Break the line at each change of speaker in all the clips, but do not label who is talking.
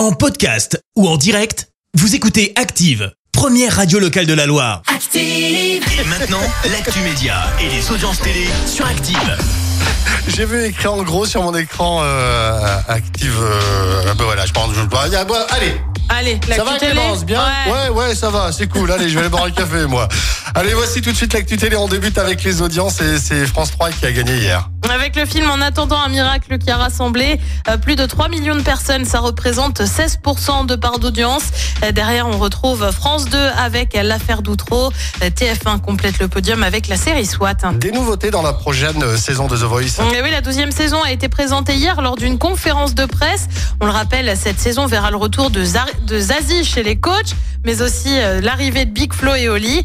En podcast ou en direct, vous écoutez Active, première radio locale de la Loire.
Active.
Et maintenant, l'actu média et les audiences télé sur Active.
J'ai vu écrit en gros sur mon écran euh, active. Euh, ben voilà, je pense. Je, bah, y a- bah, allez,
Allez, la
ça va. Clémence Bien
Ouais.
ouais, ouais, ça va, c'est cool. Allez, je vais aller boire un café, moi. Allez, voici tout de suite l'actu télé. On débute avec les audiences et c'est France 3 qui a gagné hier.
Avec le film En attendant un miracle qui a rassemblé euh, plus de 3 millions de personnes, ça représente 16% de part d'audience. Euh, Derrière, on retrouve France 2 avec l'affaire d'Outreau. Euh, TF1 complète le podium avec la série SWAT.
Des nouveautés dans la prochaine saison de The Voice.
Et oui, la douzième saison a été présentée hier lors d'une conférence de presse. On le rappelle, cette saison verra le retour de, Zazie chez les coachs, mais aussi l'arrivée de Big Flo et Oli.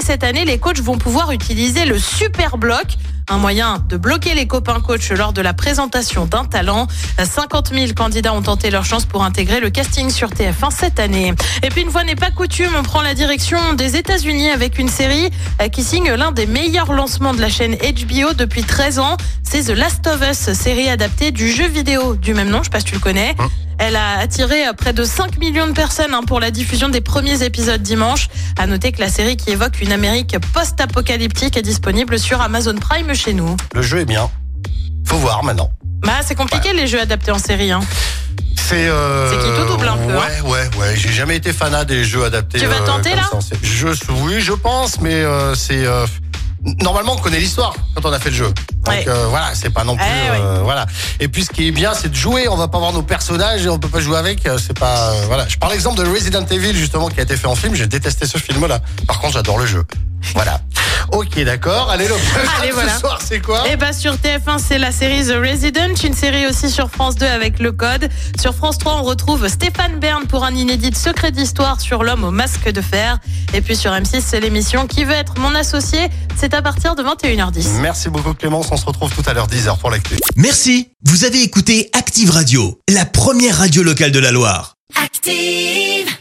Cette année, les coachs vont pouvoir utiliser le super bloc. Un moyen de bloquer les copains coachs lors de la présentation d'un talent. 50 000 candidats ont tenté leur chance pour intégrer le casting sur TF1 cette année. Et puis une fois n'est pas coutume, on prend la direction des États-Unis avec une série euh, qui signe l'un des meilleurs lancements de la chaîne HBO depuis 13 ans. C'est The Last of Us, série adaptée du jeu vidéo du même nom, je sais pas si tu le connais. Elle a attiré euh, près de 5 millions de personnes hein, pour la diffusion des premiers épisodes dimanche. À noter que la série qui évoque une Amérique post-apocalyptique est disponible sur Amazon Prime chez nous.
Le jeu est bien. Faut voir maintenant.
Bah, c'est compliqué les jeux adaptés en série. Hein.
C'est euh,
qui tout double un peu,
Ouais, ouais, ouais. J'ai jamais été fanat des jeux adaptés.
Tu vas
euh,
tenter, là
ça. Je, Oui, je pense, mais euh, c'est. Normalement, on connaît l'histoire quand on a fait le jeu. Donc
Ouais.
voilà, c'est pas non plus.
Eh ouais.
euh, Voilà. Et puis ce qui est bien, c'est de jouer. On va pas voir nos personnages et on peut pas jouer avec. C'est pas. voilà. Je parle l'exemple de Resident Evil justement qui a été fait en film. J'ai détesté ce film-là. Par contre, j'adore le jeu. Voilà. Ok, d'accord. Allez, le prochain
Allez,
ce
voilà.
soir, c'est quoi
Et bah sur TF1, c'est la série The Resident, une série aussi sur France 2 avec Le Code. Sur France 3, on retrouve Stéphane Bern pour un inédit secret d'histoire sur l'homme au masque de fer. Et puis sur M6, c'est l'émission Qui veut être mon associé? C'est à partir de 21h10.
Merci beaucoup Clémence. On se retrouve tout à l'heure 10h pour l'actu.
Merci, vous avez écouté Active Radio, la première radio locale de la Loire.
Active.